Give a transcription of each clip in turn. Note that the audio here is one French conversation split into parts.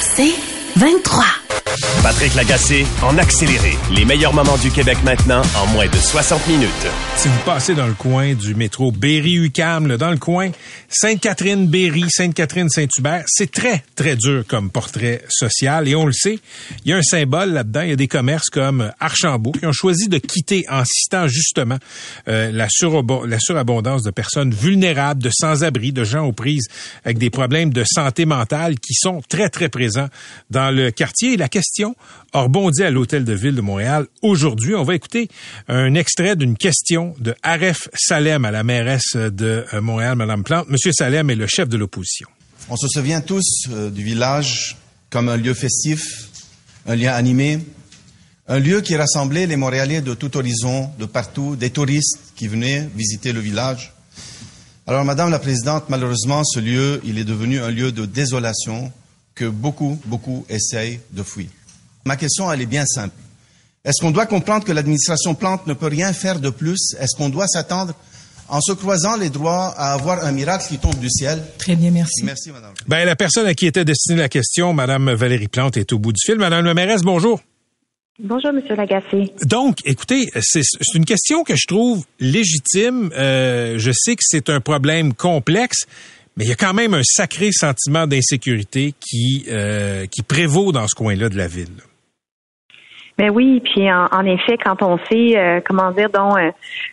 C'est 23. Patrick Lagacé en accéléré. Les meilleurs moments du Québec maintenant en moins de 60 minutes. Si vous passez dans le coin du métro Berry-UQAM, dans le coin Sainte-Catherine-Berry, Sainte-Catherine-Saint-Hubert, c'est très, très dur comme portrait social. Et on le sait, il y a un symbole là-dedans. Il y a des commerces comme Archambault qui ont choisi de quitter en citant justement euh, la, surabondance de personnes vulnérables, de sans-abri, de gens aux prises avec des problèmes de santé mentale qui sont très, très présents dans le quartier. La question a rebondi à l'Hôtel de Ville de Montréal aujourd'hui. On va écouter un extrait d'une question de Aref Salem à la mairesse de euh, Montréal, Madame Plante. Monsieur Salem est le chef de l'opposition. On se souvient tous euh, du village comme un lieu festif, un lien animé, un lieu qui rassemblait les Montréalais de tout horizon, de partout, des touristes qui venaient visiter le village. Alors, Madame la Présidente, malheureusement, ce lieu, il est devenu un lieu de désolation que beaucoup, beaucoup essayent de fuir. Ma question, elle est bien simple. Est-ce qu'on doit comprendre que l'administration Plante ne peut rien faire de plus? Est-ce qu'on doit s'attendre en se croisant les droits à avoir un miracle qui tombe du ciel? Très bien, merci. Merci, madame. Ben, la personne à qui était destinée la question, madame Valérie Plante, est au bout du fil. Madame la mairesse, bonjour. Bonjour, Monsieur Lagacé. Donc, écoutez, c'est une question que je trouve légitime. Euh, je sais que c'est un problème complexe, mais il y a quand même un sacré sentiment d'insécurité qui, euh, prévaut dans ce coin-là de la ville. Ben oui, puis en, effet, quand on sait, euh, comment dire, donc euh,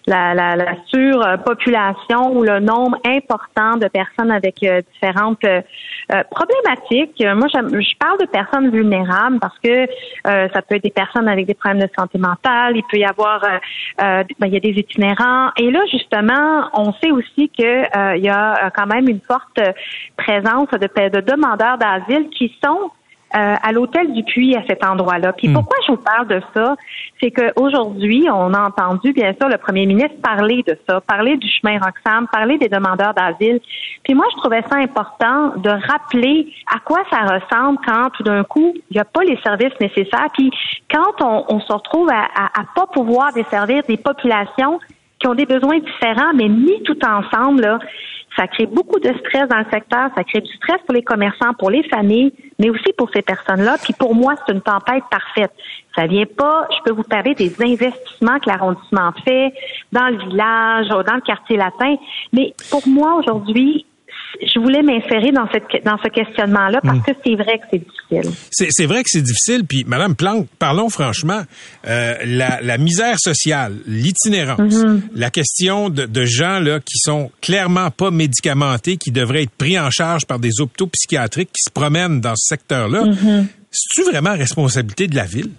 la, la, la, surpopulation ou le nombre important de personnes avec euh, différentes problématiques. Moi, je parle de personnes vulnérables parce que ça peut être des personnes avec des problèmes de santé mentale. Il peut y avoir, ben, il y a des itinérants. Et là, justement, on sait aussi que il y a quand même une forte présence de, de demandeurs d'asile qui sont euh, à l'hôtel du Puy à cet endroit-là. Puis hmm. pourquoi je vous parle de ça, c'est qu'aujourd'hui, on a entendu bien sûr le premier ministre parler de ça, parler du chemin Roxham, parler des demandeurs d'asile. Puis moi, je trouvais ça important de rappeler à quoi ça ressemble quand tout d'un coup, il n'y a pas les services nécessaires. Puis quand on, on se retrouve à, à, à pas pouvoir desservir des populations qui ont des besoins différents, mais mis tout ensemble, là, ça crée beaucoup de stress dans le secteur, ça crée du stress pour les commerçants, pour les familles, mais aussi pour ces personnes-là. Puis pour moi, c'est une tempête parfaite. Ça vient pas, je peux vous parler des investissements que l'arrondissement fait dans le village, dans le quartier latin, mais pour moi aujourd'hui, je voulais m'insérer dans cette dans ce questionnement-là parce hmm. que c'est vrai que c'est difficile. C'est vrai que c'est difficile. Puis, Madame Planck, parlons franchement, euh, la, la, misère sociale, l'itinérance, mm-hmm. la question de, de, gens là qui sont clairement pas médicamentés, qui devraient être pris en charge par des hôpitaux psychiatriques qui se promènent dans ce secteur-là. Mm-hmm. C'est-tu vraiment responsabilité de la ville?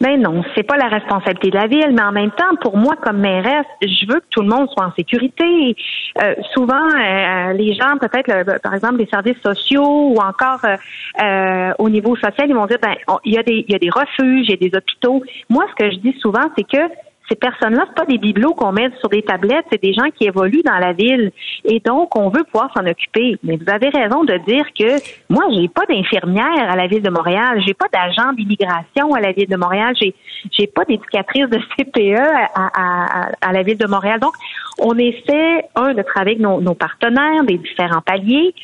Ben non, c'est pas la responsabilité de la ville, mais en même temps, pour moi comme mairesse, je veux que tout le monde soit en sécurité. Euh, souvent, euh, les gens, peut-être, par exemple, les services sociaux ou encore euh, au niveau social, ils vont dire, ben, il y a des, il y a des refuges, il y a des hôpitaux. Moi, ce que je dis souvent, c'est que ces personnes-là, c'est pas des bibelots qu'on met sur des tablettes, c'est des gens qui évoluent dans la ville. Et donc, on veut pouvoir s'en occuper. Mais vous avez raison de dire que moi, j'ai pas d'infirmière à la ville de Montréal, j'ai pas d'agent d'immigration à la ville de Montréal, j'ai j'ai pas d'éducatrice de CPE à, à, la ville de Montréal. Donc, on essaie, un, de travailler avec nos, nos partenaires des différents paliers.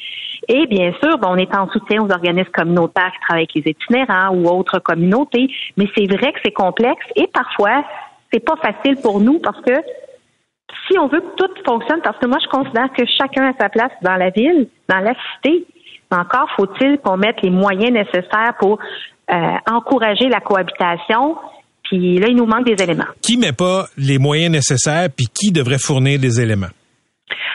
Et bien sûr, on est en soutien aux organismes communautaires qui travaillent avec les itinérants ou autres communautés, mais c'est vrai que c'est complexe et parfois c'est pas facile pour nous parce que si on veut que tout fonctionne, parce que moi je considère que chacun a sa place dans la ville, dans la cité, encore faut-il qu'on mette les moyens nécessaires pour euh, encourager la cohabitation. Puis là, il nous manque des éléments. Qui met pas les moyens nécessaires, puis qui devrait fournir des éléments?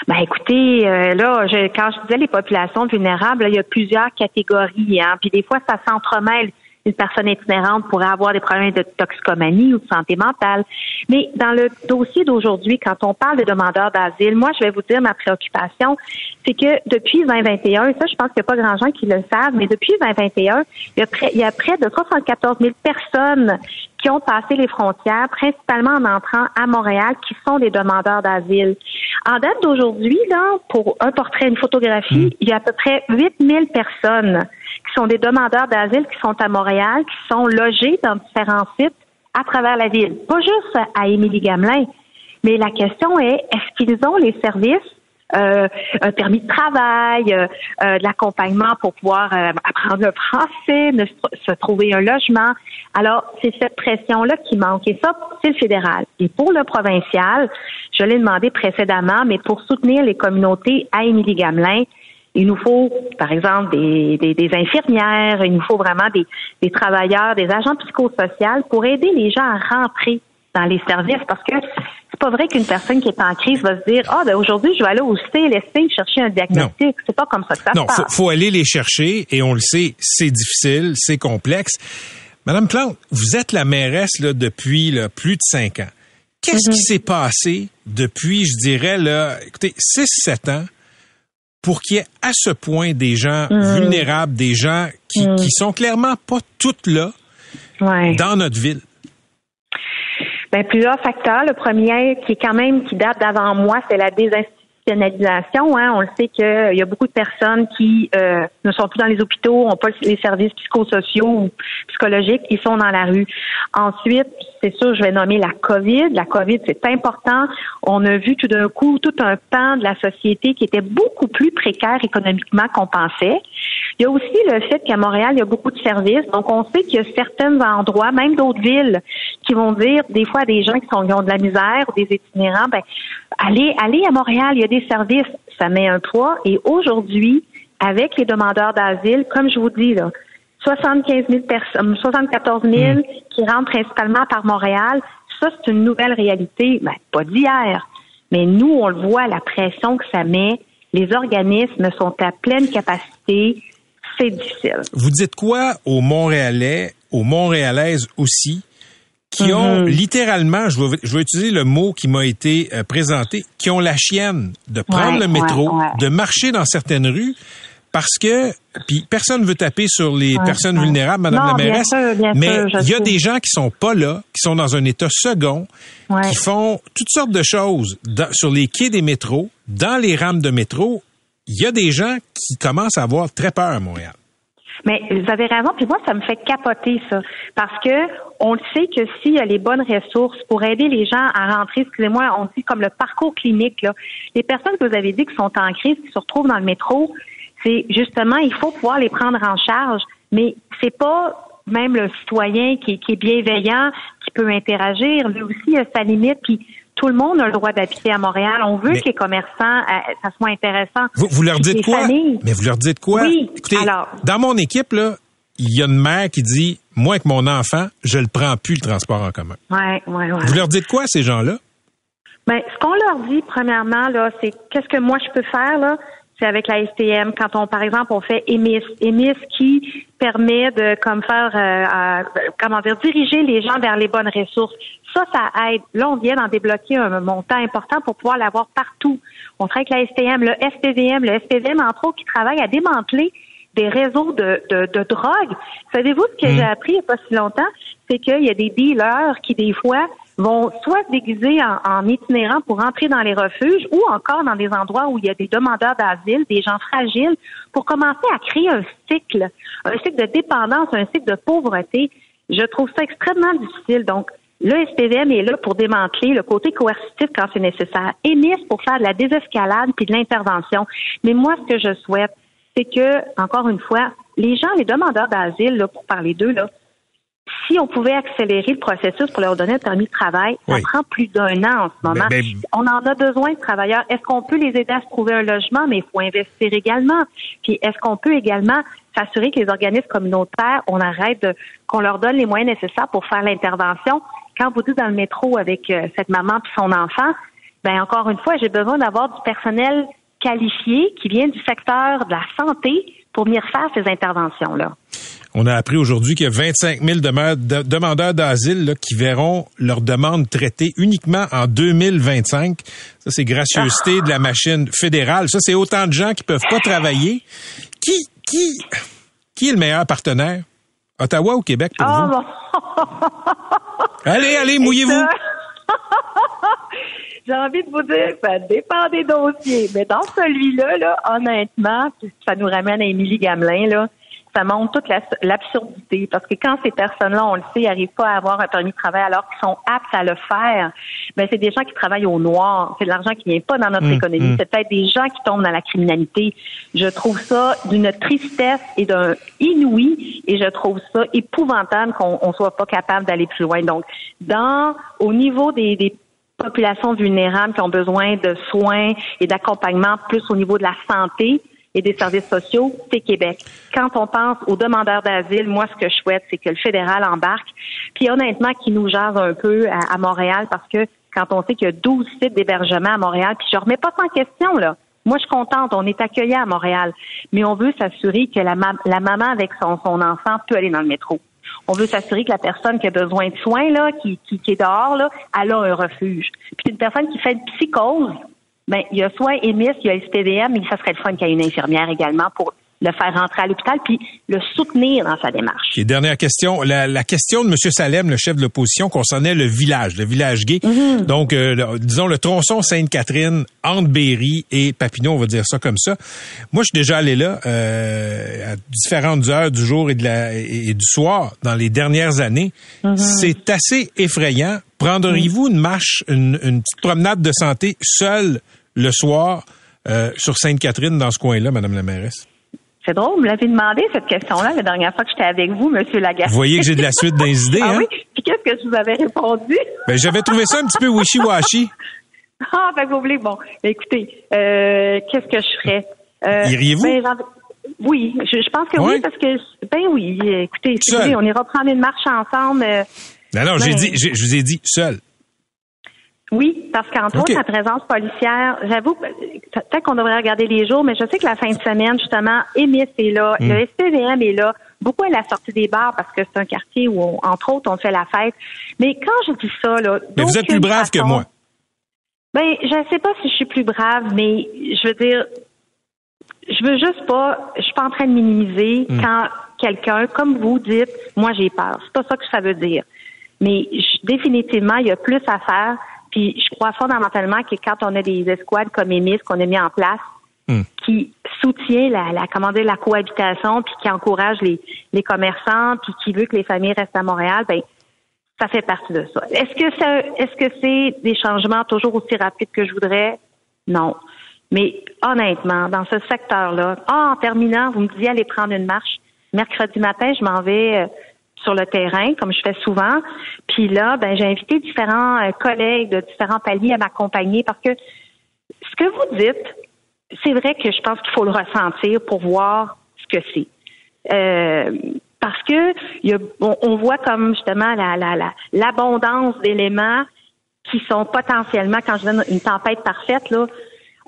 Ben écoutez, euh, là, quand je disais les populations vulnérables, il y a plusieurs catégories, hein, puis des fois ça s'entremêle une personne itinérante pourrait avoir des problèmes de toxicomanie ou de santé mentale. Mais dans le dossier d'aujourd'hui, quand on parle des demandeurs d'asile, moi, je vais vous dire ma préoccupation, c'est que depuis 2021, ça, je pense qu'il n'y a pas grand gens qui le savent, mais depuis 2021, il y a près, il y a près de 74 000 personnes qui ont passé les frontières, principalement en entrant à Montréal, qui sont des demandeurs d'asile. En date d'aujourd'hui, là, pour un portrait, une photographie, il y a à peu près 8 000 personnes qui sont des demandeurs d'asile qui sont à Montréal, qui sont logés dans différents sites à travers la ville. Pas juste à Émilie-Gamelin, mais la question est, est-ce qu'ils ont les services euh, un permis de travail, euh, euh, de l'accompagnement pour pouvoir apprendre le français, se trouver un logement? Alors, c'est cette pression-là qui manque. Et ça, c'est le fédéral. Et pour le provincial, je l'ai demandé précédemment, mais pour soutenir les communautés à Émilie-Gamelin, il nous faut, par exemple, des, des, infirmières, il nous faut vraiment des, des travailleurs, des agents psychosociaux pour aider les gens à rentrer dans les services parce que c'est pas vrai qu'une personne qui est en crise va se dire ah ben aujourd'hui je vais aller au CLSC chercher un diagnostic. C'est pas comme ça que ça non, se passe. Non, faut, aller les chercher et on le sait, c'est difficile, c'est complexe. Madame Plante, vous êtes la mairesse là, depuis plus de cinq ans. Qu'est-ce qui mm-hmm. s'est passé depuis, je dirais, là, écoutez, 6-7 ans pour qu'il y ait à ce point des gens mm-hmm. vulnérables, des gens qui, mm. qui sont clairement pas toutes là dans notre ville? Ben, plusieurs facteurs. Le premier, qui est quand même qui date d'avant moi, c'est la Hein. On le sait qu'il y a beaucoup de personnes qui euh, ne sont plus dans les hôpitaux, n'ont pas les services psychosociaux ou psychologiques, ils sont dans la rue. Ensuite, c'est sûr, je vais nommer la COVID. La COVID, c'est important. On a vu tout d'un coup tout un pan de la société qui était beaucoup plus précaire économiquement qu'on pensait. Il y a aussi le fait qu'à Montréal, il y a beaucoup de services. Donc, on sait qu'il y a certains endroits, même d'autres villes, qui vont dire des fois des gens qui, sont, qui ont de la misère ou des itinérants, ben, allez, allez à Montréal, il y a des services. Ça met un poids. Et aujourd'hui, avec les demandeurs d'asile, comme je vous dis, là, 75 000 personnes, 74 000 qui rentrent principalement par Montréal, ça, c'est une nouvelle réalité, ben, pas d'hier. Mais nous, on le voit, la pression que ça met. Les organismes sont à pleine capacité. C'est difficile. Vous dites quoi aux Montréalais, aux Montréalaises aussi, qui ont mm-hmm. littéralement, je veux, je veux utiliser le mot qui m'a été euh, présenté, qui ont la chienne de prendre le métro, de marcher dans certaines rues, parce que puis personne veut taper sur les personnes vulnérables, Madame la mairesse, mais il y a des gens qui sont pas là, qui sont dans un état second, qui font toutes sortes de choses sur les quais des métros, dans les rames de métro. Il y a des gens qui commencent à avoir très peur à Montréal. Mais vous avez raison, puis moi, ça me fait capoter ça. Parce que on le sait que s'il y a les bonnes ressources pour aider les gens à rentrer, excusez-moi, on dit comme le parcours clinique, là, les personnes que vous avez dit qui sont en crise, qui se retrouvent dans le métro, c'est justement, il faut pouvoir les prendre en charge, mais c'est pas même le citoyen qui, est bienveillant, qui peut interagir, lui aussi a sa limite, puis tout le monde a le droit d'habiter à Montréal. On veut que les commerçants, euh, ça soit intéressant. Vous, vous leur dites quoi? Mais vous leur dites quoi? Oui, Écoutez, dans mon équipe, là, il y a une mère qui dit, moi, avec mon enfant, je ne prends plus le transport en commun. Ouais, ouais, ouais. Vous leur dites quoi, ces gens-là? Ben, ce qu'on leur dit, premièrement, là, c'est qu'est-ce que moi je peux faire, là? C'est avec la STM. Quand on, par exemple, on fait EMIS. EMIS qui permet de, comme faire, euh, comment dire, diriger les gens vers les bonnes ressources. Ça, ça aide. Là, on vient d'en débloquer un montant important pour pouvoir l'avoir partout. On travaille avec la STM, le SPVM, le SPVM, entre autres, qui travaille à démanteler des réseaux de, de, de drogue. Savez-vous ce que mmh. j'ai appris il n'y a pas si longtemps? C'est qu'il y a des dealers qui, des fois, vont soit se déguiser en, en, itinérant pour entrer dans les refuges ou encore dans des endroits où il y a des demandeurs d'asile, des gens fragiles, pour commencer à créer un cycle, un cycle de dépendance, un cycle de pauvreté. Je trouve ça extrêmement difficile. Donc, le SPVM est là pour démanteler le côté coercitif quand c'est nécessaire. EMIS pour faire de la désescalade puis de l'intervention. Mais moi, ce que je souhaite, c'est que, encore une fois, les gens, les demandeurs d'asile, pour parler d'eux, là, si on pouvait accélérer le processus pour leur donner un permis de travail, ça prend plus d'un an en ce moment. On en a besoin de travailleurs. Est-ce qu'on peut les aider à se trouver un logement, mais il faut investir également. Puis est-ce qu'on peut également s'assurer que les organismes communautaires, on arrête de, qu'on leur donne les moyens nécessaires pour faire l'intervention? Quand vous dites dans le métro avec euh, cette maman puis son enfant, ben encore une fois, j'ai besoin d'avoir du personnel qualifié qui vient du secteur de la santé pour venir faire ces interventions-là. On a appris aujourd'hui qu'il y a 25 000 demeures- de- demandeurs d'asile qui verront leur demande traitée uniquement en 2025. Ça, c'est gracieuseté de la machine fédérale. Ça, c'est autant de gens qui peuvent pas travailler. Qui, qui, qui est le meilleur partenaire? Ottawa ou Québec pour Ah, vous? bon. Allez, allez, mouillez-vous. J'ai envie de vous dire, ça dépend des dossiers. Mais dans celui-là, là, honnêtement, ça nous ramène à Émilie Gamelin, là, ça montre toute la- l'absurdité. Parce que quand ces personnes-là, on le sait, n'arrivent pas à avoir un permis de travail alors qu'ils sont aptes à le faire, ben c'est des gens qui travaillent au noir. C'est de l'argent qui vient pas dans notre Hum, économie. hum. C'est peut-être des gens qui tombent dans la criminalité. Je trouve ça d'une tristesse et d'un inouï et je trouve ça épouvantable qu'on on soit pas capable d'aller plus loin. Donc, dans au niveau des, des populations vulnérables qui ont besoin de soins et d'accompagnement plus au niveau de la santé et des services sociaux, c'est Québec. Quand on pense aux demandeurs d'asile, moi, ce que je souhaite, c'est que le fédéral embarque, puis honnêtement, qu'il nous jase un peu à, Montréal, parce que quand on sait qu'il y a 12 sites d'hébergement à Montréal, puis je remets pas ça en question, là. Moi, je suis contente, on est accueillis à Montréal, mais on veut s'assurer que la, ma- la maman avec son, son enfant peut aller dans le métro. On veut s'assurer que la personne qui a besoin de soins, là, qui, qui, qui est dehors, là, elle a un refuge. Puis une personne qui fait une psychose, ben, il y a soit EMIS, il y a SPVM, mais ça serait le fun qu'il y ait une infirmière également pour le faire rentrer à l'hôpital puis le soutenir dans sa démarche. Et dernière question. La, la question de M. Salem, le chef de l'opposition, concernait le village, le village gay. Donc, euh, le- disons, le tronçon Sainte-Catherine, entre Berry et Papineau, on va dire ça comme ça. Moi, je suis déjà allé là euh, à différentes heures du jour et, de la, et, et du soir dans les dernières années. C'est assez effrayant. Prendriez-vous une marche, une, une petite promenade de santé seule le soir euh, sur Sainte-Catherine dans ce coin-là, Madame la mairesse? C'est drôle, vous l'avez demandé cette question-là la dernière fois que j'étais avec vous, Monsieur Lagacé. Vous voyez que j'ai de la suite dans les idées, ah hein? oui? Puis qu'est-ce que je vous avais répondu? Ben, j'avais trouvé ça un petit peu wishy-washy. Ah, que vous voulez, bon, ben, écoutez, euh, qu'est-ce que je ferais? Euh, Iriez-vous? ben, oui, je, je pense que oui, parce que, ben oui, écoutez, on ira prendre une marche ensemble. euh, Non, non, j'ai dit, je vous ai dit seul. Oui, parce qu'entre autres, la présence policière, j'avoue, euh, peut-être qu'on devrait regarder les jours, mais je sais que la fin de semaine, justement, Émis est là, Hmm. le SPVM est là, beaucoup à la sortie des bars parce que c'est un quartier où, on- entre autres, on fait la fête. Mais quand je dis ça, là... Mais vous êtes plus brave que moi. Ben, je sais pas si je suis plus brave, mais je veux dire, je veux juste pas, je suis pas en train de minimiser Hmm. quand quelqu'un, comme vous dites, moi j'ai peur. C'est pas ça que ça veut dire. Mais je- définitivement, il y a plus à faire. Puis je crois fondamentalement que quand on a des escouades comme EMIS qu'on a mis en place, Hmm. qui soutient la, la comment dire, la cohabitation, puis qui encourage les, les commerçants, puis qui veut que les familles restent à Montréal, ben ça fait partie de ça. Est-ce que ça, est-ce que c'est des changements toujours aussi rapides que je voudrais? Non. Mais honnêtement, dans ce secteur-là, ah, en terminant, vous me disiez aller prendre une marche. Mercredi matin, je m'en vais euh, sur le terrain, comme je fais souvent. Puis là, ben, j'ai invité différents euh, collègues de différents paliers à m'accompagner parce que ce que vous dites, c'est vrai que je pense qu'il faut le ressentir pour voir ce que c'est. Euh, parce que on, voit comme justement la, la, la, l'abondance d'éléments qui sont potentiellement, quand je donne une tempête parfaite, là,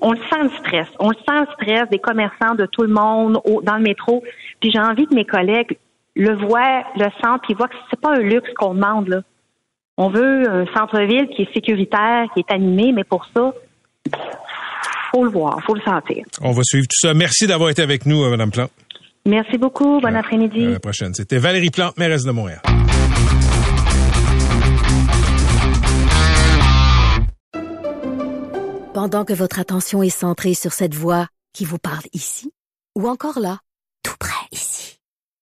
on le sent le stress. On le sent le stress des commerçants, de tout le monde dans le métro. Puis j'ai envie que mes collègues le voient, le sentent, puis voient que c'est pas un luxe qu'on demande, là. On veut un centre-ville qui est sécuritaire, qui est animé, mais pour ça, faut le voir, faut le sentir. On va suivre tout ça. Merci d'avoir été avec nous, euh, Madame Plante. Merci beaucoup. Bon après-midi. À la prochaine. C'était Valérie Plante, mairesse de Montréal. Pendant que votre attention est centrée sur cette voix qui vous parle ici, ou encore là, tout près ici,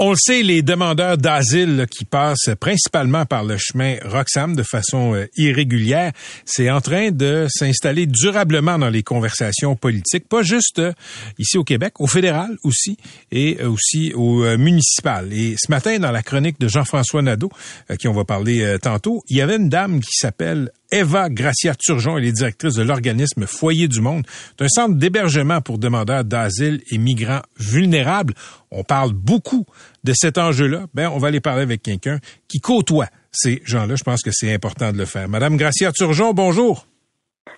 On le sait, les demandeurs d'asile qui passent principalement par le chemin Roxham de façon euh, irrégulière, c'est en train de s'installer durablement dans les conversations politiques, pas juste euh, ici au Québec, au fédéral aussi, et euh, aussi au municipal. Et ce matin, dans la chronique de Jean-François Nadeau, euh, qui on va parler tantôt, il y avait une dame qui s'appelle Eva Gracia Turgeon, elle est directrice de l'organisme Foyer du Monde. C'est un centre d'hébergement pour demandeurs d'asile et migrants vulnérables. On parle beaucoup de cet enjeu-là. Ben, on va aller parler avec quelqu'un qui côtoie ces gens-là. Je pense que c'est important de le faire. Madame Gracia Turgeon, bonjour.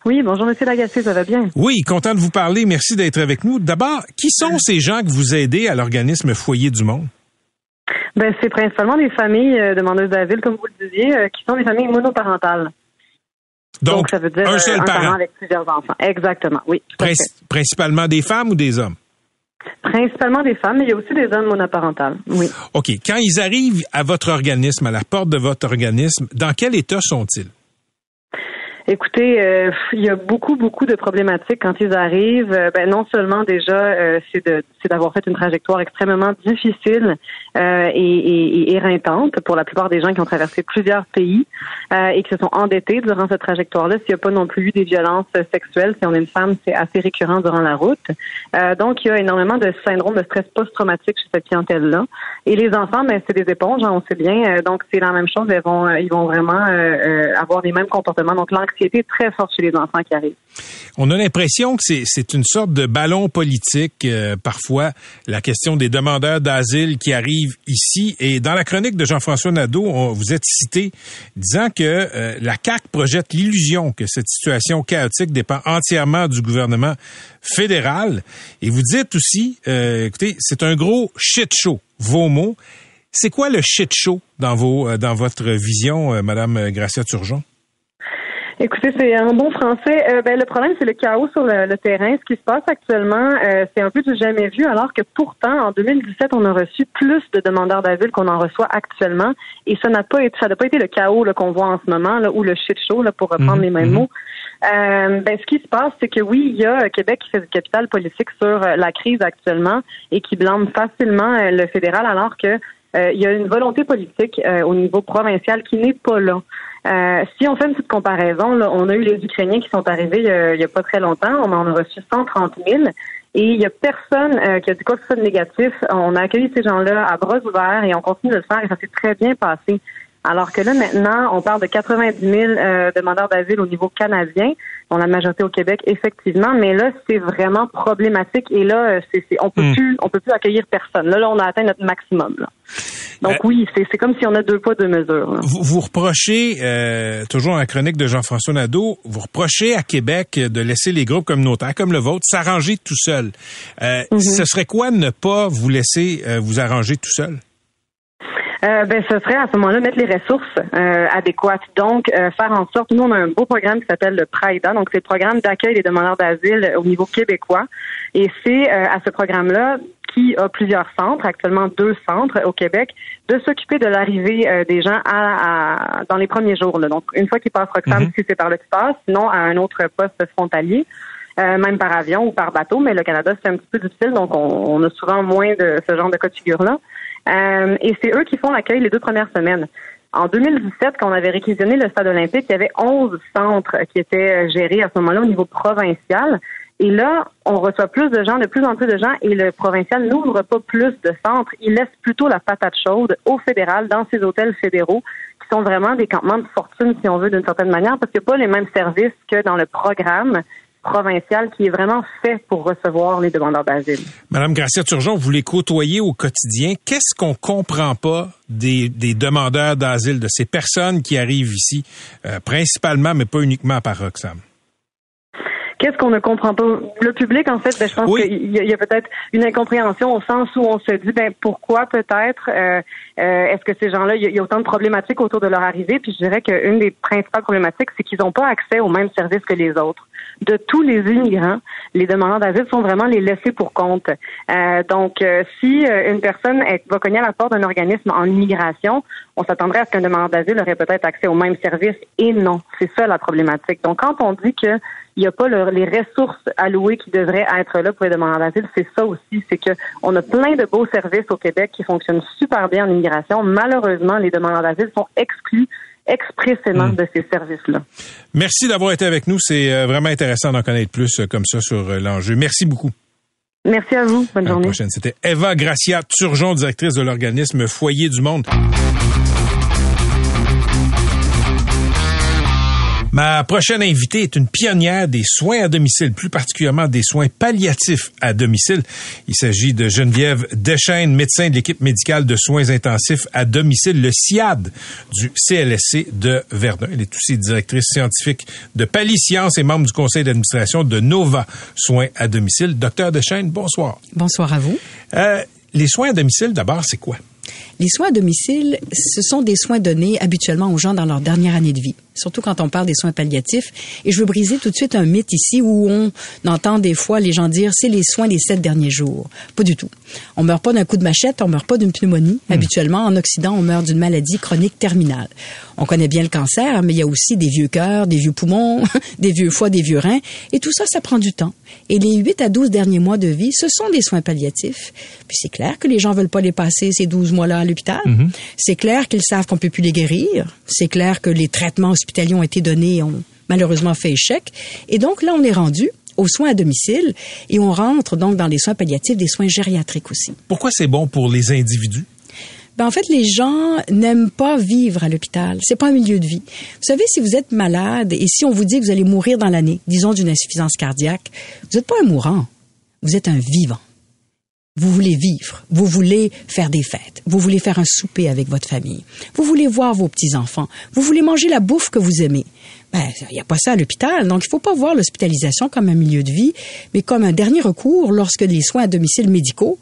Oui, bonjour Monsieur Lagacé, ça va bien? Oui, content de vous parler. Merci d'être avec nous. D'abord, qui sont ces gens que vous aidez à l'organisme Foyer du Monde? Ben, c'est principalement des familles euh, demandeuses d'asile, comme vous le disiez, euh, qui sont des familles monoparentales. Donc, ça veut dire un euh, seul un parent. avec plusieurs enfants. Exactement, oui. Princi- principalement des femmes ou des hommes? Principalement des femmes, mais il y a aussi des hommes monoparentales. Oui. OK. Quand ils arrivent à votre organisme, à la porte de votre organisme, dans quel état sont-ils? Écoutez, euh, il y a beaucoup, beaucoup de problématiques quand ils arrivent. Euh, ben, non seulement déjà, euh, c'est de c'est d'avoir fait une trajectoire extrêmement difficile euh, et, et- et éreintante pour la plupart des gens qui ont traversé plusieurs pays euh, et qui se sont endettés durant cette trajectoire-là. S'il n'y a pas non plus eu des violences sexuelles, si on est une femme, c'est assez récurrent durant la route. Donc, il y a énormément de syndrome de stress post-traumatique chez cette clientèle-là. Et les enfants, ben, c'est des éponges, hein, on sait bien. Donc, c'est la même chose. Elles vont, ils vont vraiment avoir les mêmes comportements. Donc, très forte chez les enfants qui arrivent. On a l'impression que c'est- une sorte de ballon politique, euh, parfois, la question des demandeurs d'asile qui arrivent ici. Et dans la chronique de Jean-François Nadeau, vous êtes cité disant que euh, la CAQ projette l'illusion que cette situation chaotique dépend entièrement du gouvernement fédéral. Et vous dites aussi, euh, écoutez, c'est un gros shit show, vos mots. C'est quoi le shit show dans, votre vision, Madame Gracia Turgeon? Écoutez, c'est un bon français. Euh, ben, le problème, c'est le chaos sur le, le terrain. Ce qui se passe actuellement, euh, c'est un peu du jamais vu, alors que pourtant, en 2017, on a reçu plus de demandeurs d'asile qu'on en reçoit actuellement. Et ça n'a pas été, ça n'a pas été le chaos qu'on voit en ce moment, là, ou le shit show, là, pour reprendre Mhm, les mêmes mhm. mots. Euh, ben, ce qui se passe, c'est que oui, il y a euh, Québec qui fait du capital politique sur euh, la crise actuellement et qui blâme facilement euh, le fédéral, alors que euh, il y a une volonté politique euh, au niveau provincial qui n'est pas là. Euh, si on fait une petite comparaison, là, on a eu les Ukrainiens qui sont arrivés euh, il n'y a pas très longtemps. On en a reçu 130 000. Et il n'y a personne euh, qui a dit quoi que ce soit de négatif. On a accueilli ces gens-là à bras ouverts et on continue de le faire et ça s'est très bien passé. Alors que là, maintenant, on parle de 90 000 euh, demandeurs d'asile au niveau canadien, dont la majorité au Québec, effectivement. Mais là, c'est vraiment problématique. Et là, euh, c'est, c'est- on peut Hmm. plus, on peut plus accueillir personne. Là, là, on a atteint notre maximum. là. Donc Euh, oui, c'est, c'est comme si on a deux poids deux mesures. là. Vous, vous reprochez, euh, toujours dans la chronique de Jean-François Nadeau, vous reprochez à Québec de laisser les groupes communautaires comme le vôtre s'arranger tout seul. Euh, Ce serait quoi ne pas vous laisser euh, vous arranger tout seul? Euh, ben, ce serait à ce moment-là mettre les ressources euh, adéquates. Donc, euh, faire en sorte, nous, on a un beau programme qui s'appelle le PRIDA, donc c'est le programme d'accueil des demandeurs d'asile au niveau québécois. Et c'est euh, à ce programme-là qui a plusieurs centres, actuellement deux centres au Québec, de s'occuper de l'arrivée euh, des gens à, à- dans les premiers jours. là. Donc, une fois qu'ils passent Roxham, si c'est par là qu'ils passent, sinon à un autre poste frontalier. euh, même par avion ou par bateau, mais le Canada, c'est un petit peu difficile, donc on, on a souvent moins de ce genre de cas de figure-là. Euh, et c'est eux qui font l'accueil les deux premières semaines. En 2017, quand on avait réquisitionné le stade olympique, il y avait 11 centres qui étaient gérés à ce moment-là au niveau provincial. Et là, on reçoit plus de gens, de plus en plus de gens, et le provincial n'ouvre pas plus de centres. Il laisse plutôt la patate chaude au fédéral, dans ces hôtels fédéraux, qui sont vraiment des campements de fortune, si on veut, d'une certaine manière, parce qu'il n'y a pas les mêmes services que dans le programme provincial qui est vraiment fait pour recevoir les demandeurs d'asile. Madame Gracia Turgeon, vous les côtoyez au quotidien. Qu'est-ce qu'on comprend pas des, des demandeurs d'asile, de ces personnes qui arrivent ici, euh, principalement, mais pas uniquement par Roxham? Qu'est-ce qu'on ne comprend pas? Le public, en fait, ben, je pense Oui. qu'il y a, peut-être une incompréhension au sens où on se dit, ben, pourquoi peut-être euh, euh, est-ce que ces gens-là, il y, a, il y a autant de problématiques autour de leur arrivée? Puis je dirais qu'une des principales problématiques, c'est qu'ils n'ont pas accès aux mêmes services que les autres. De tous les immigrants, les demandeurs d'asile sont vraiment les laissés pour compte. Euh, donc, euh, si euh, une personne est, va cogner à la porte d'un organisme en immigration, on s'attendrait à ce qu'un demandeur d'asile aurait peut-être accès aux mêmes services et non. C'est ça la problématique. Donc, quand on dit que il n'y a pas le- les ressources allouées qui devraient être là pour les demandeurs d'asile, c'est ça aussi. C'est que on a plein de beaux services au Québec qui fonctionnent super bien en immigration. Malheureusement, les demandeurs d'asile sont exclus expressément Mm. de ces services-là. Merci d'avoir été avec nous. C'est euh, vraiment intéressant d'en connaître plus euh, comme ça sur euh, l'enjeu. Merci beaucoup. Merci à vous. Bonne À la journée. prochaine. C'était Eva Gracia Turgeon, directrice de l'organisme Foyer du Monde. Ma prochaine invitée est une pionnière des soins à domicile, plus particulièrement des soins palliatifs à domicile. Il s'agit de Geneviève Deschênes, médecin de l'équipe médicale de soins intensifs à domicile, le SIAD du CLSC de Verdun. Elle est aussi directrice scientifique de Sciences et membre du conseil d'administration de Nova Soins à domicile. Docteur Deschênes, bonsoir. Bonsoir à vous. Euh, les soins à domicile, d'abord, c'est quoi? Les soins à domicile, ce sont des soins donnés habituellement aux gens dans leur dernière année de vie, surtout quand on parle des soins palliatifs. Et je veux briser tout de suite un mythe ici où on entend des fois les gens dire c'est les soins des sept derniers jours. Pas du tout. On meurt pas d'un coup de machette, on meurt pas d'une pneumonie. Habituellement, en Occident, on meurt d'une maladie chronique terminale. On connaît bien le cancer, mais il y a aussi des vieux cœurs, des vieux poumons, des vieux foies, des vieux reins. Et tout ça, ça prend du temps. Et les 8 à 12 derniers mois de vie, ce sont des soins palliatifs. Puis c'est clair que les gens veulent pas les passer ces 12 mois-là à l'hôpital. C'est clair qu'ils savent qu'on peut plus les guérir. C'est clair que les traitements hospitaliers ont été donnés et ont malheureusement fait échec. Et donc là, on est rendu aux soins à domicile et on rentre donc dans les soins palliatifs, des soins gériatriques aussi. Pourquoi c'est bon pour les individus? Ben, en fait, les gens n'aiment pas vivre à l'hôpital. C'est pas un milieu de vie. Vous savez, si vous êtes malade et si on vous dit que vous allez mourir dans l'année, disons d'une insuffisance cardiaque, vous n'êtes pas un mourant. Vous êtes un vivant. Vous voulez vivre, vous voulez faire des fêtes, vous voulez faire un souper avec votre famille, vous voulez voir vos petits-enfants, vous voulez manger la bouffe que vous aimez. Ben, il n'y a pas ça à l'hôpital, donc il faut pas voir l'hospitalisation comme un milieu de vie, mais comme un dernier recours lorsque les soins à domicile médicaux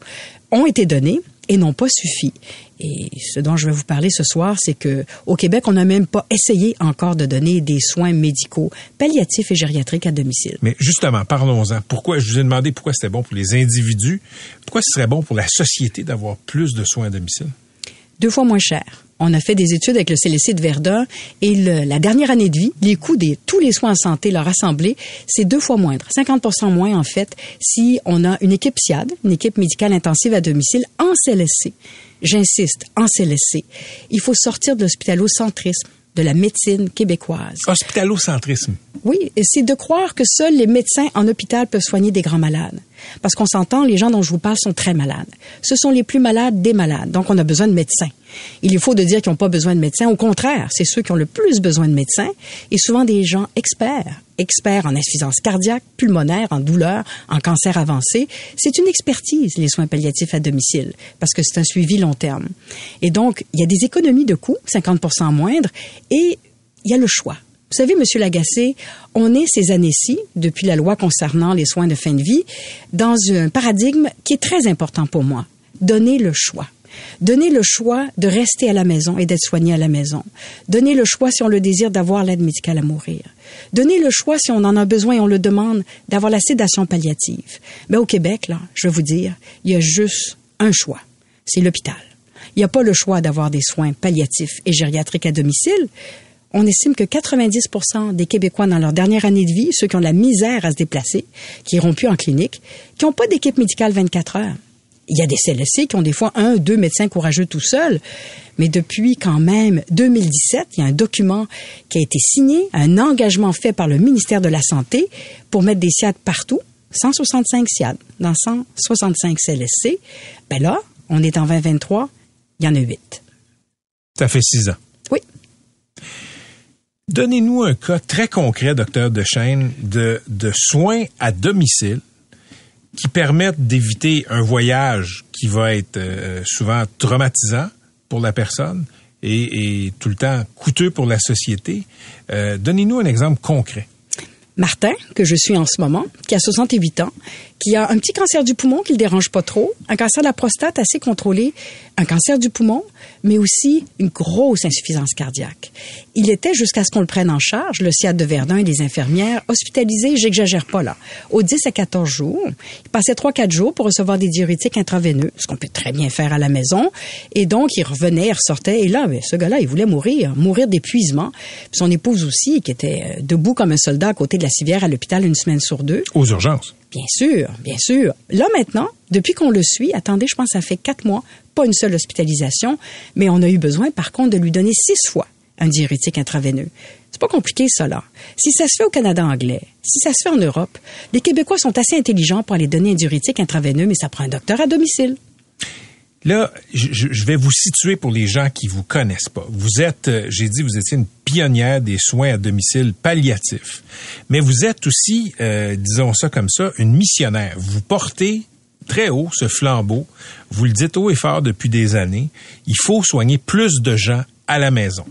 ont été donnés et n'ont pas suffi. Et ce dont je vais vous parler ce soir, c'est que au Québec, on n'a même pas essayé encore de donner des soins médicaux palliatifs et gériatriques à domicile. Mais justement, parlons-en. Pourquoi, je vous ai demandé pourquoi c'était bon pour les individus. Pourquoi ce serait bon pour la société d'avoir plus de soins à domicile? Deux fois moins cher. On a fait des études avec le CLC de Verdun et le- la dernière année de vie, les coûts de tous les soins en santé, leur assemblée, c'est deux fois moindre, 50 moins en fait, si on a une équipe SIAD, une équipe médicale intensive à domicile en CLSC. J'insiste, en CLSC. Il faut sortir de l'hospitalocentrisme, de la médecine québécoise. Hospitalocentrisme. Oui, et c'est de croire que seuls les médecins en hôpital peuvent soigner des grands malades. Parce qu'on s'entend, les gens dont je vous parle sont très malades. Ce sont les plus malades des malades. Donc, on a besoin de médecins. Il est faux de dire qu'ils n'ont pas besoin de médecins. Au contraire, c'est ceux qui ont le plus besoin de médecins et souvent des gens experts. Experts en insuffisance cardiaque, pulmonaire, en douleur, en cancer avancé. C'est une expertise, les soins palliatifs à domicile, parce que c'est un suivi long terme. Et donc, il y a des économies de coûts, 50 moindres, et il y a le choix. Vous savez, Monsieur Lagacé, on est ces années-ci, depuis la loi concernant les soins de fin de vie, dans un paradigme qui est très important pour moi. Donner le choix. Donner le choix de rester à la maison et d'être soigné à la maison. Donner le choix si on le désire d'avoir l'aide médicale à mourir. Donner le choix si on en a besoin et on le demande d'avoir la sédation palliative. Mais au Québec, là, je vais vous dire, il y a juste un choix. C'est l'hôpital. Il n'y a pas le choix d'avoir des soins palliatifs et gériatriques à domicile. On estime que 90 des Québécois dans leur dernière année de vie, ceux qui ont de la misère à se déplacer, qui iront plus en clinique, qui n'ont pas d'équipe médicale 24 heures. Il y a des CLSC qui ont des fois un, deux médecins courageux tout seuls. Mais depuis quand même 2017, il y a un document qui a été signé, un engagement fait par le ministère de la Santé pour mettre des SIAD partout. 165 SIAD dans 165 CLSC. Ben là, on est en 2023, il y en a 8. Ça fait six ans. Oui. Donnez-nous un cas très concret, docteur Dechaine, de, soins à domicile qui permettent d'éviter un voyage qui va être euh, souvent traumatisant pour la personne et, et, tout le temps coûteux pour la société. Euh, Donnez-nous un exemple concret. Martin, que je suis en ce moment, qui a 68 ans, qui a un petit cancer du poumon qui le dérange pas trop, un cancer de la prostate assez contrôlé, un cancer du poumon, mais aussi une grosse insuffisance cardiaque. Il était, jusqu'à ce qu'on le prenne en charge, le SIAD de Verdun et les infirmières, hospitalisé, j'exagère pas là, aux 10 à 14 jours. Il passait 3-4 jours pour recevoir des diurétiques intraveineux, ce qu'on peut très bien faire à la maison. Et donc, il revenait, il ressortait, et là, ben, ce gars-là, il voulait mourir, mourir d'épuisement. Puis Son épouse aussi, qui était euh, debout comme un soldat à côté de la civière à l'hôpital une semaine sur deux. Aux urgences. Bien sûr, bien sûr. Là maintenant, depuis qu'on le suit, attendez, je pense que ça fait quatre mois, pas une seule hospitalisation, mais on a eu besoin par contre de lui donner six fois un diurétique intraveineux. C'est pas compliqué ça là. Si ça se fait au Canada anglais, si ça se fait en Europe, les Québécois sont assez intelligents pour aller donner un diurétique intraveineux, mais ça prend un docteur à domicile. Là, je, vais vous situer pour les gens qui vous connaissent pas. Vous êtes, euh, j'ai dit, vous étiez une pionnière des soins à domicile palliatifs, mais vous êtes aussi, euh, disons ça comme ça, une missionnaire. Vous portez très haut ce flambeau. Vous le dites haut et fort depuis des années. Il faut soigner plus de gens à la maison.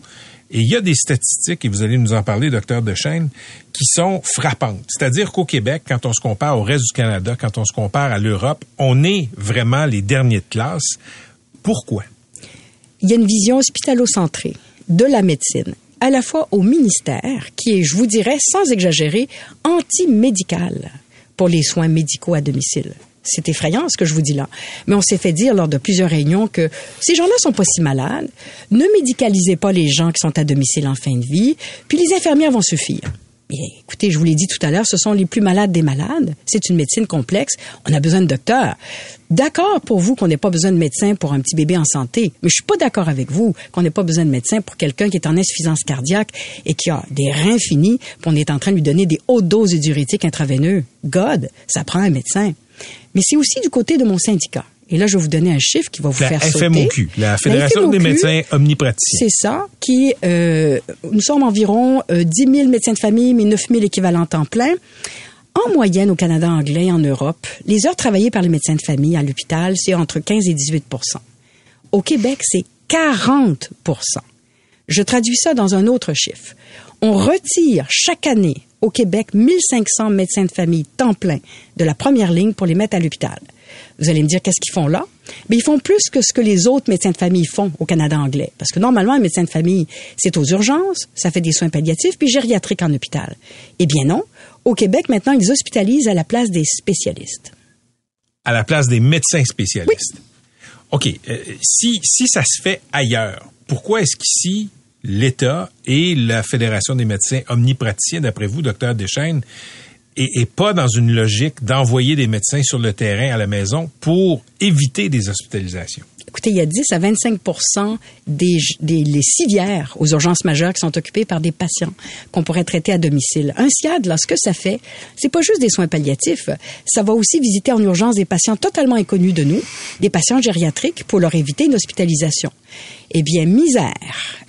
Et il y a des statistiques, et vous allez nous en parler, docteur Dechaine, qui sont frappantes. C'est-à-dire qu'au Québec, quand on se compare au reste du Canada, quand on se compare à l'Europe, on est vraiment les derniers de classe. Pourquoi? Il y a une vision hospitalo-centrée de la médecine, à la fois au ministère, qui est, je vous dirais, sans exagérer, anti-médical pour les soins médicaux à domicile. C'est effrayant ce que je vous dis là. Mais on s'est fait dire lors de plusieurs réunions que ces gens-là sont pas si malades. Ne médicalisez pas les gens qui sont à domicile en fin de vie, puis les infirmières vont suffire. Écoutez, je vous l'ai dit tout à l'heure, ce sont les plus malades des malades. C'est une médecine complexe. On a besoin de docteurs. D'accord pour vous qu'on n'ait pas besoin de médecin pour un petit bébé en santé, mais je suis pas d'accord avec vous qu'on n'ait pas besoin de médecin pour quelqu'un qui est en insuffisance cardiaque et qui a des reins finis, puis on est en train de lui donner des hautes doses de intraveineux. God, ça prend un médecin. Mais c'est aussi du côté de mon syndicat. Et là, je vais vous donner un chiffre qui va vous La faire FMOQ, sauter. la Fédération des FMOQ, médecins omnipraticiens. C'est ça, qui, euh, nous sommes environ euh, 10 000 médecins de famille, mais 9 000 équivalents temps plein. En moyenne, au Canada anglais et en Europe, les heures travaillées par les médecins de famille à l'hôpital, c'est entre 15 et 18% Au Québec, c'est 40 Je traduis ça dans un autre chiffre. On retire chaque année au Québec 1500 médecins de famille temps plein de la première ligne pour les mettre à l'hôpital. Vous allez me dire qu'est-ce qu'ils font là? Mais ils font plus que ce que les autres médecins de famille font au Canada anglais. Parce que normalement, un médecin de famille, c'est aux urgences, ça fait des soins palliatifs, puis gériatriques en hôpital. Eh bien non. Au Québec, maintenant, ils hospitalisent à la place des spécialistes. à la place des médecins spécialistes. OK. euh, si, si ça se fait ailleurs, pourquoi est-ce qu'ici, l'État et la Fédération des médecins omnipraticiens, d'après vous, docteur Deschaines, et, et pas dans une logique d'envoyer des médecins sur le terrain à la maison pour éviter des hospitalisations? Il y a 10 à 25 des, des les civières aux urgences majeures qui sont occupées par des patients qu'on pourrait traiter à domicile. Un SIAD, là, ce que ça fait, c'est pas juste des soins palliatifs. Ça va aussi visiter en urgence des patients totalement inconnus de nous, des patients gériatriques pour leur éviter une hospitalisation. Eh bien, misère.